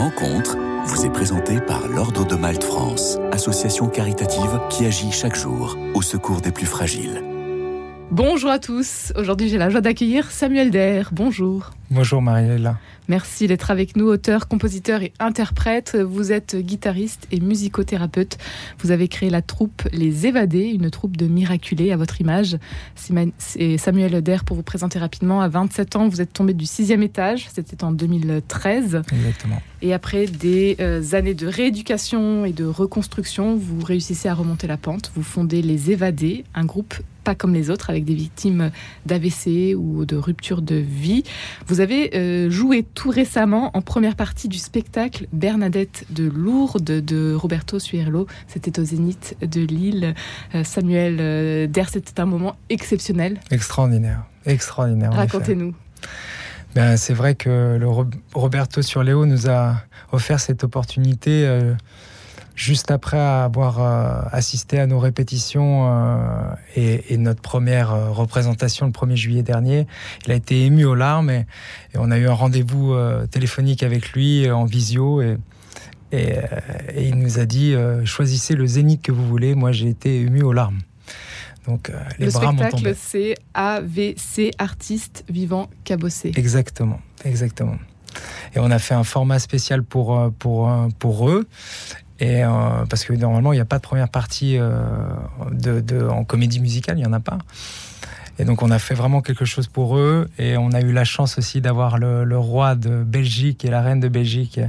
rencontre vous est présentée par l'Ordre de Malte France, association caritative qui agit chaque jour au secours des plus fragiles. Bonjour à tous. Aujourd'hui, j'ai la joie d'accueillir Samuel Der. Bonjour. Bonjour Mariella. Merci d'être avec nous, auteur, compositeur et interprète. Vous êtes guitariste et musicothérapeute. Vous avez créé la troupe Les Évadés, une troupe de miraculés à votre image. C'est Samuel Der, pour vous présenter rapidement, à 27 ans, vous êtes tombé du sixième étage. C'était en 2013. Exactement. Et après des euh, années de rééducation et de reconstruction, vous réussissez à remonter la pente. Vous fondez Les Évadés, un groupe pas comme les autres, avec des victimes d'AVC ou de rupture de vie. Vous avez euh, joué tout récemment en première partie du spectacle Bernadette de Lourdes de Roberto Suerlo. C'était au Zénith de Lille. Euh, Samuel euh, Der, c'était un moment exceptionnel. Extraordinaire, extraordinaire. Racontez-nous. Ben, c'est vrai que le Roberto Surléo nous a offert cette opportunité juste après avoir euh, assisté à nos répétitions euh, et, notre première euh, représentation le 1er juillet dernier, il a été ému aux larmes et, on a eu un rendez-vous téléphonique avec lui en visio et, et, il nous a dit choisissez le zénith que vous voulez. Moi, j'ai été ému aux larmes. Donc les le spectacle, c'est AVC artiste vivant cabossé. Exactement, exactement. Et on a fait un format spécial pour, pour, pour eux. Et euh, parce que normalement, il n'y a pas de première partie euh, de, en comédie musicale, il n'y en a pas. Et donc, on a fait vraiment quelque chose pour eux. Et on a eu la chance aussi d'avoir le, roi de Belgique et la reine de Belgique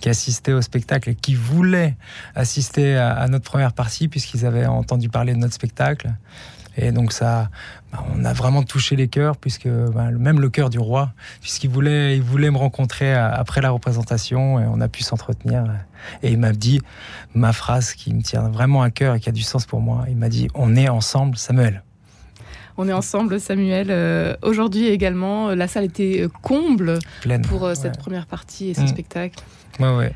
qui assistaient au spectacle et qui voulaient assister à notre première partie puisqu'ils avaient entendu parler de notre spectacle. Et donc ça, bah, on a vraiment touché les cœurs, puisque bah, même le cœur du roi, puisqu'il voulait, il voulait me rencontrer euh, après la représentation, et on a pu s'entretenir. Et il m'a dit ma phrase qui me tient vraiment à cœur et qui a du sens pour moi. Il m'a dit on est ensemble, Samuel. On est ensemble, Samuel. Euh, aujourd'hui également, la salle était comble pour euh, cette première partie et ce mm. spectacle. Ouais, ouais.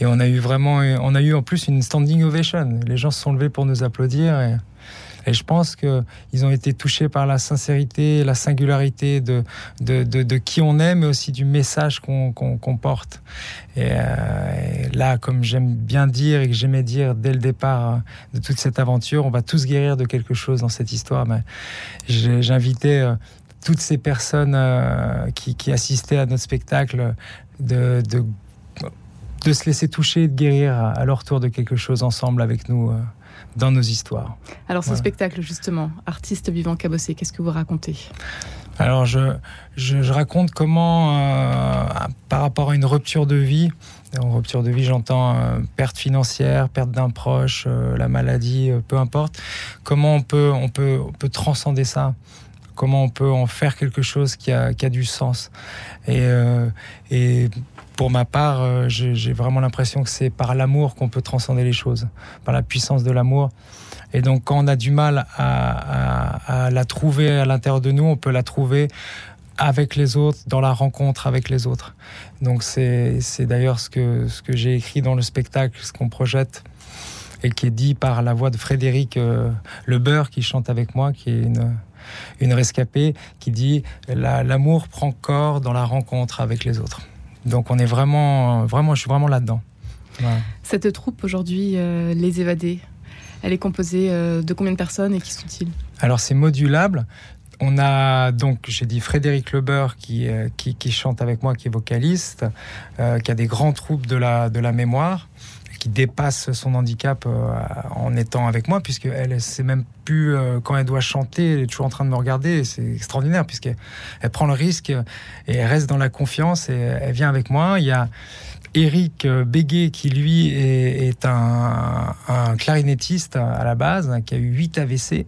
Et on a eu vraiment, on a eu en plus une standing ovation. Les gens se sont levés pour nous applaudir. Et et je pense qu'ils ont été touchés par la sincérité, la singularité de, de, qui on est, mais aussi du message qu'on porte. Euh, et, là, comme j'aime bien dire et que j'aimais dire dès le départ euh, de toute cette aventure, on va tous guérir de quelque chose dans cette histoire. J'invitais euh, toutes ces personnes qui, assistaient à notre spectacle de, de, de, se laisser toucher, de guérir à leur tour de quelque chose ensemble avec nous dans nos histoires. Alors ce spectacle justement, artiste vivant cabossé, qu'est-ce que vous racontez? Alors je, je, raconte comment, euh, par rapport à une rupture de vie, en rupture de vie j'entends euh, perte financière, perte d'un proche, euh, la maladie, peu importe, comment on peut, on, peut, on peut transcender ça? Comment on peut en faire quelque chose qui a, qui a du sens? Et, et pour ma part, euh, j'ai vraiment l'impression que c'est par l'amour qu'on peut transcender les choses, par la puissance de l'amour. Et donc, quand on a du mal à, la trouver à l'intérieur de nous, on peut la trouver avec les autres, dans la rencontre avec les autres. Donc, c'est d'ailleurs ce que, j'ai écrit dans le spectacle, ce qu'on projette et qui est dit par la voix de Frédéric euh, Lebeur qui chante avec moi, qui est une rescapée, qui dit L'amour prend corps dans la rencontre avec les autres. Donc on est vraiment, vraiment, je suis vraiment là-dedans. Cette troupe aujourd'hui, euh, Les Évadés, elle est composée euh, de combien de personnes et qui sont-ils? Alors c'est modulable. On a donc, j'ai dit Frédéric Lebeur qui, euh, qui, qui, chante avec moi, qui est vocaliste, qui a des grands troupes de la, de la mémoire qui dépasse son handicap en étant avec moi, puisque elle sait même plus quand elle doit chanter, elle est toujours en train de me regarder. C'est extraordinaire, puisqu'elle elle prend le risque et reste dans la confiance et elle vient avec moi. Il y a Eric Béguet, qui lui est, un, clarinettiste à la base, qui a eu 8 AVC.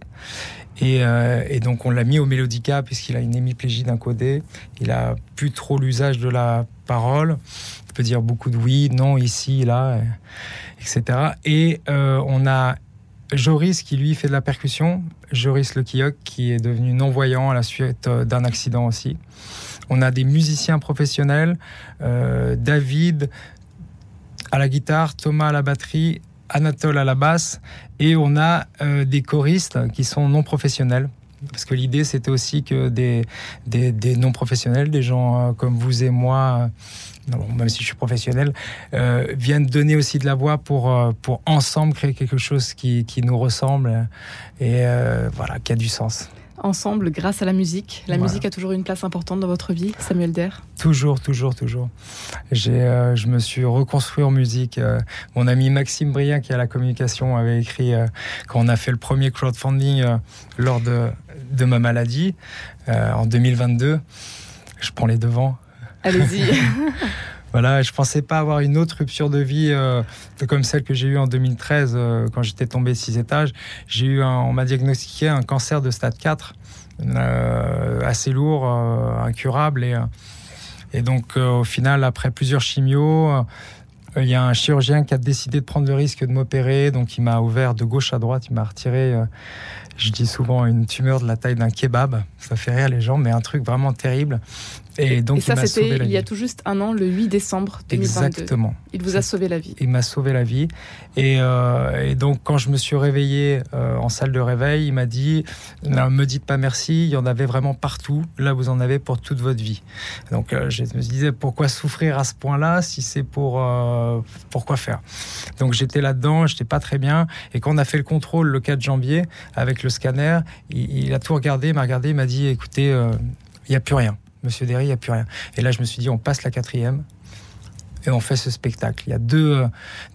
Euh, et, donc on l'a mis au mélodica puisqu'il a une hémiplégie d'un codé. Il a plus trop l'usage de la parole. Il peut dire beaucoup de oui, non, ici, là, etc. Et euh, on a Joris qui lui fait de la percussion. Joris Le qui est devenu non-voyant à la suite euh, d'un accident aussi. On a des musiciens professionnels, euh, David à la guitare, Thomas à la batterie, Anatole à la basse, et on a des choristes qui sont non professionnels. Parce que l'idée, c'était aussi que des, non-professionnels, des gens euh, comme vous et moi, euh, même si je suis professionnel, euh, viennent donner aussi de la voix pour, pour ensemble créer quelque chose qui, qui nous ressemble et voilà, qui a du sens ensemble grâce à la musique. La musique a toujours une place importante dans votre vie, Samuel Der Toujours, toujours, toujours. J'ai, euh, je me suis reconstruit en musique. Euh, mon ami Maxime Brien, qui a la communication, avait écrit euh, quand on a fait le premier crowdfunding lors de, de ma maladie en 2022. Je prends les devants. Allez-y. Voilà, je pensais pas avoir une autre rupture de vie euh, comme celle que j'ai eue en 2013 euh, quand j'étais tombé six étages. J'ai eu, on m'a diagnostiqué un cancer de stade 4, euh, assez lourd, incurable et et donc au final après plusieurs chimios. Il y a un chirurgien qui a décidé de prendre le risque de m'opérer, donc il m'a ouvert de gauche à droite, il m'a retiré je dis souvent une tumeur de la taille d'un kebab. Ça fait rire les gens, mais un truc vraiment terrible. Et donc, ça, c'était il y a tout juste un an, le 8 décembre 2022. Exactement. Il vous a sauvé la vie. Il m'a sauvé la vie. Et, euh, et, donc, quand je me suis réveillé euh, en salle de réveil, il m'a dit ne me dites pas merci, il y en avait vraiment partout. Là, vous en avez pour toute votre vie. Donc, euh, je me disais pourquoi souffrir à ce point-là si c'est pour. pourquoi faire? Donc, j'étais là-dedans, j'étais pas très bien. Et quand on a fait le contrôle le 4 janvier avec le scanner, il, a tout regardé, m'a regardé, m'a dit écoutez, il n'y a plus rien. Monsieur Derry, il n'y a plus rien. Et là, je me suis dit, on passe la quatrième et on fait ce spectacle. Il y a deux, euh,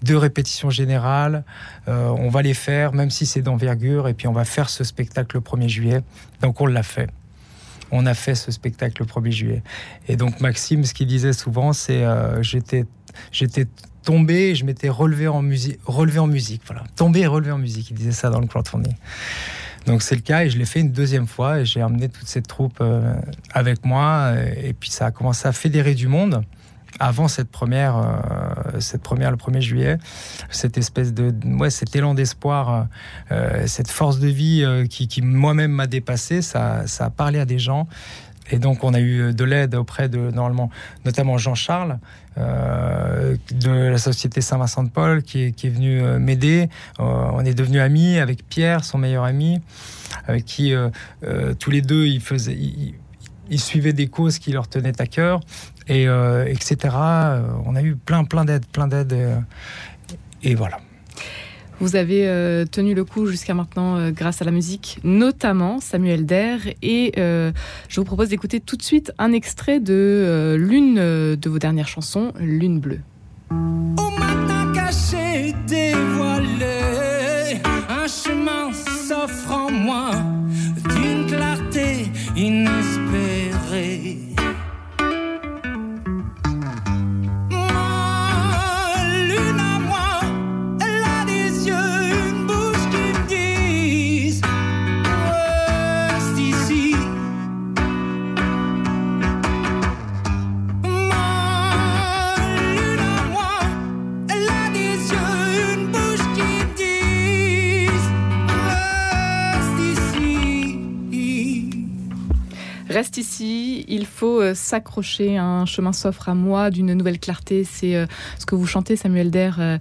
deux répétitions générales. Euh, on va les faire, même si c'est d'envergure, et puis on va faire ce spectacle le 1er juillet. Donc on l'a fait. On a fait ce spectacle le 1er juillet. Et donc Maxime, ce qu'il disait souvent, c'est euh, j'étais j'étais tombé, je m'étais relevé en musique, relevé en musique, voilà, tombé et relevé en musique. Il disait ça dans le crowdfunding. Donc c'est le cas et je l'ai fait une deuxième fois et j'ai emmené toute cette troupe euh, avec moi et puis ça a commencé à fédérer du monde avant cette première, euh, cette première le 1er juillet, cette espèce de, ouais, cet élan d'espoir, euh, cette force de vie qui, qui moi-même m'a dépassé, ça, ça a parlé à des gens. Et donc, on a eu de l'aide auprès de, normalement, notamment Jean-Charles, euh, de la société Saint-Vincent de Paul, qui est, venu euh, m'aider. Euh, on est devenus amis avec Pierre, son meilleur ami, avec qui tous les deux, ils, faisaient, ils, suivaient des causes qui leur tenaient à cœur, et, etc. On a eu plein, plein d'aides, plein d'aides. et voilà. Vous avez euh, tenu le coup jusqu'à maintenant euh, grâce à la musique, notamment Samuel Der. Et euh, je vous propose d'écouter tout de suite un extrait de l'une de vos dernières chansons, Lune bleue. Au il faut euh, s'accrocher, un chemin s'offre à moi d'une nouvelle clarté, c'est euh, ce que vous chantez Samuel Der. Euh,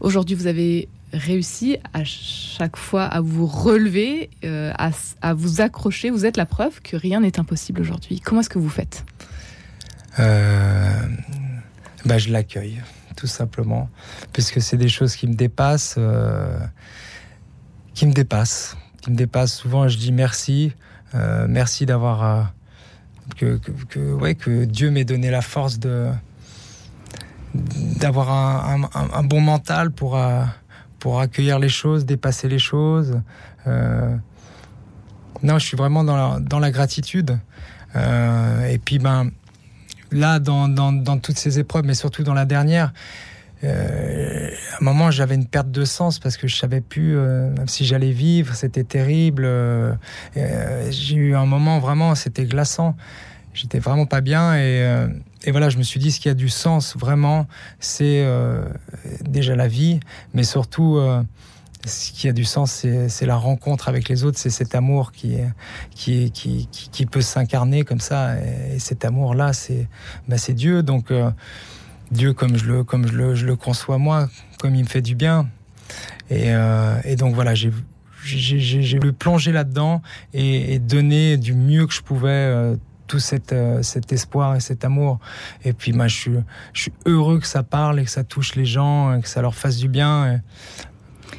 aujourd'hui, vous avez réussi à chaque fois à vous relever, à, vous accrocher. Vous êtes la preuve que rien n'est impossible aujourd'hui. Comment est-ce que vous faites? Bah, Je l'accueille, tout simplement, puisque c'est des choses qui me dépassent, qui me dépassent, qui me dépassent. Souvent, je dis merci. Merci d'avoir euh, que, que, ouais, que Dieu m'ait donné la force de d'avoir un, un, bon mental pour euh, pour accueillir les choses, dépasser les choses. non, je suis vraiment dans la, dans la gratitude. et puis ben là, dans, dans toutes ces épreuves, mais surtout dans la dernière, euh, à un moment, j'avais une perte de sens parce que je savais plus euh, si j'allais vivre. C'était terrible. Euh, j'ai eu un moment vraiment, c'était glaçant. J'étais vraiment pas bien et, voilà, je me suis dit ce qui a du sens vraiment, c'est déjà la vie, mais surtout ce qui a du sens, c'est la rencontre avec les autres, c'est cet amour qui, qui, qui, qui, peut s'incarner comme ça. Et, cet amour-là, c'est bah, Dieu. Donc, Dieu comme je le, comme je le, je le conçois moi, comme il me fait du bien. Et, euh, et donc voilà, j'ai j'ai voulu plonger là-dedans et, et, donner du mieux que je pouvais euh, tout cet, euh, cet espoir et cet amour. Et puis, moi, je suis, je suis heureux que ça parle et que ça touche les gens, et que ça leur fasse du bien.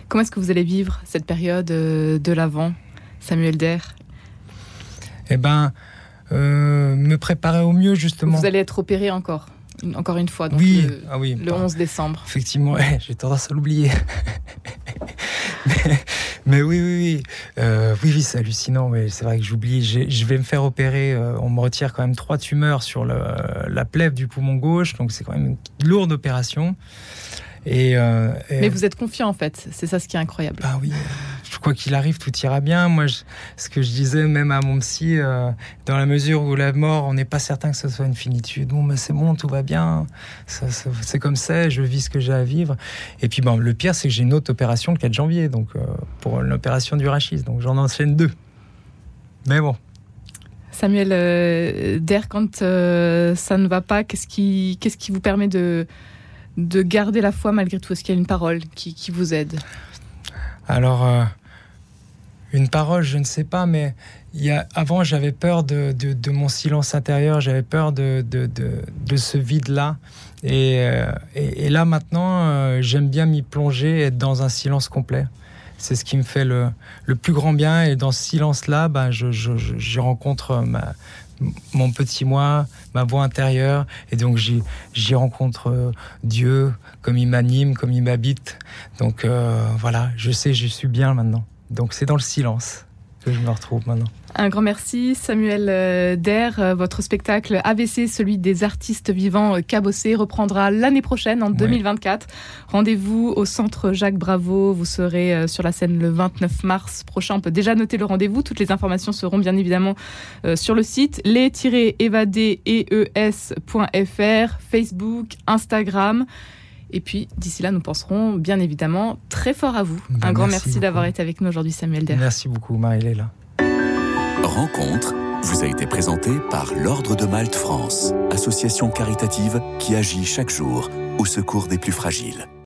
Comment est-ce que vous allez vivre cette période de l'avant, Samuel Der? Eh ben, euh, me préparer au mieux, justement. Vous allez être opéré encore encore une fois, donc oui, le, ah oui, le 11 décembre. Effectivement, j'ai tendance à l'oublier. mais, mais, oui, oui, oui. Euh, oui, oui, c'est hallucinant, mais c'est vrai que j'oublie. Je vais me faire opérer. Euh, on me retire quand même trois tumeurs sur le, la plèvre du poumon gauche, donc c'est quand même une lourde opération. Et, euh, et, Mais vous êtes confiant en fait, c'est ça ce qui est incroyable. Ah oui, quoi qu'il arrive, tout ira bien. Moi, je, ce que je disais même à mon psy, euh, dans la mesure où la mort, on n'est pas certain que ce soit une finitude. Bon, mais c'est bon, tout va bien. C'est comme ça, je vis ce que j'ai à vivre. Et puis, bon, le pire, c'est que j'ai une autre opération le 4 janvier, donc euh, pour l'opération du rachis. Donc j'en enchaîne deux. Mais bon. Samuel euh, Der, quand euh, ça ne va pas, qu'est-ce qui, qu'est-ce qui vous permet de de garder la foi malgré tout? Est-ce qu'il y a une parole qui, qui vous aide? Alors, une parole, je ne sais pas, mais y a, avant, j'avais peur de, mon silence intérieur, j'avais peur de, ce vide-là. Et, euh, et, et, là, maintenant, euh, j'aime bien m'y plonger, être dans un silence complet. C'est ce qui me fait le, plus grand bien. Et dans ce silence-là, ben, je, rencontre ma, mon petit moi, ma voix intérieure, et donc j'y rencontre euh, Dieu, comme il m'anime, comme il m'habite. Donc euh, voilà, je sais, je suis bien maintenant. Donc c'est dans le silence que je me retrouve maintenant. Un grand merci, Samuel euh, Der. Euh, votre spectacle AVC, celui des artistes vivants euh, cabossés, reprendra l'année prochaine, en 2024. Ouais. Rendez-vous au centre Jacques Bravo. Vous serez sur la scène le 29 mars prochain. On peut déjà noter le rendez-vous. Toutes les informations seront bien évidemment sur le site les-évadés.fr, Facebook, Instagram. Et puis, d'ici là, nous penserons bien évidemment très fort à vous. Ben Un grand merci merci d'avoir été avec nous aujourd'hui, Samuel Der. Merci beaucoup, Marie-Léla. Rencontre vous a été présentée par l'Ordre de Malte France, association caritative qui agit chaque jour au secours des plus fragiles.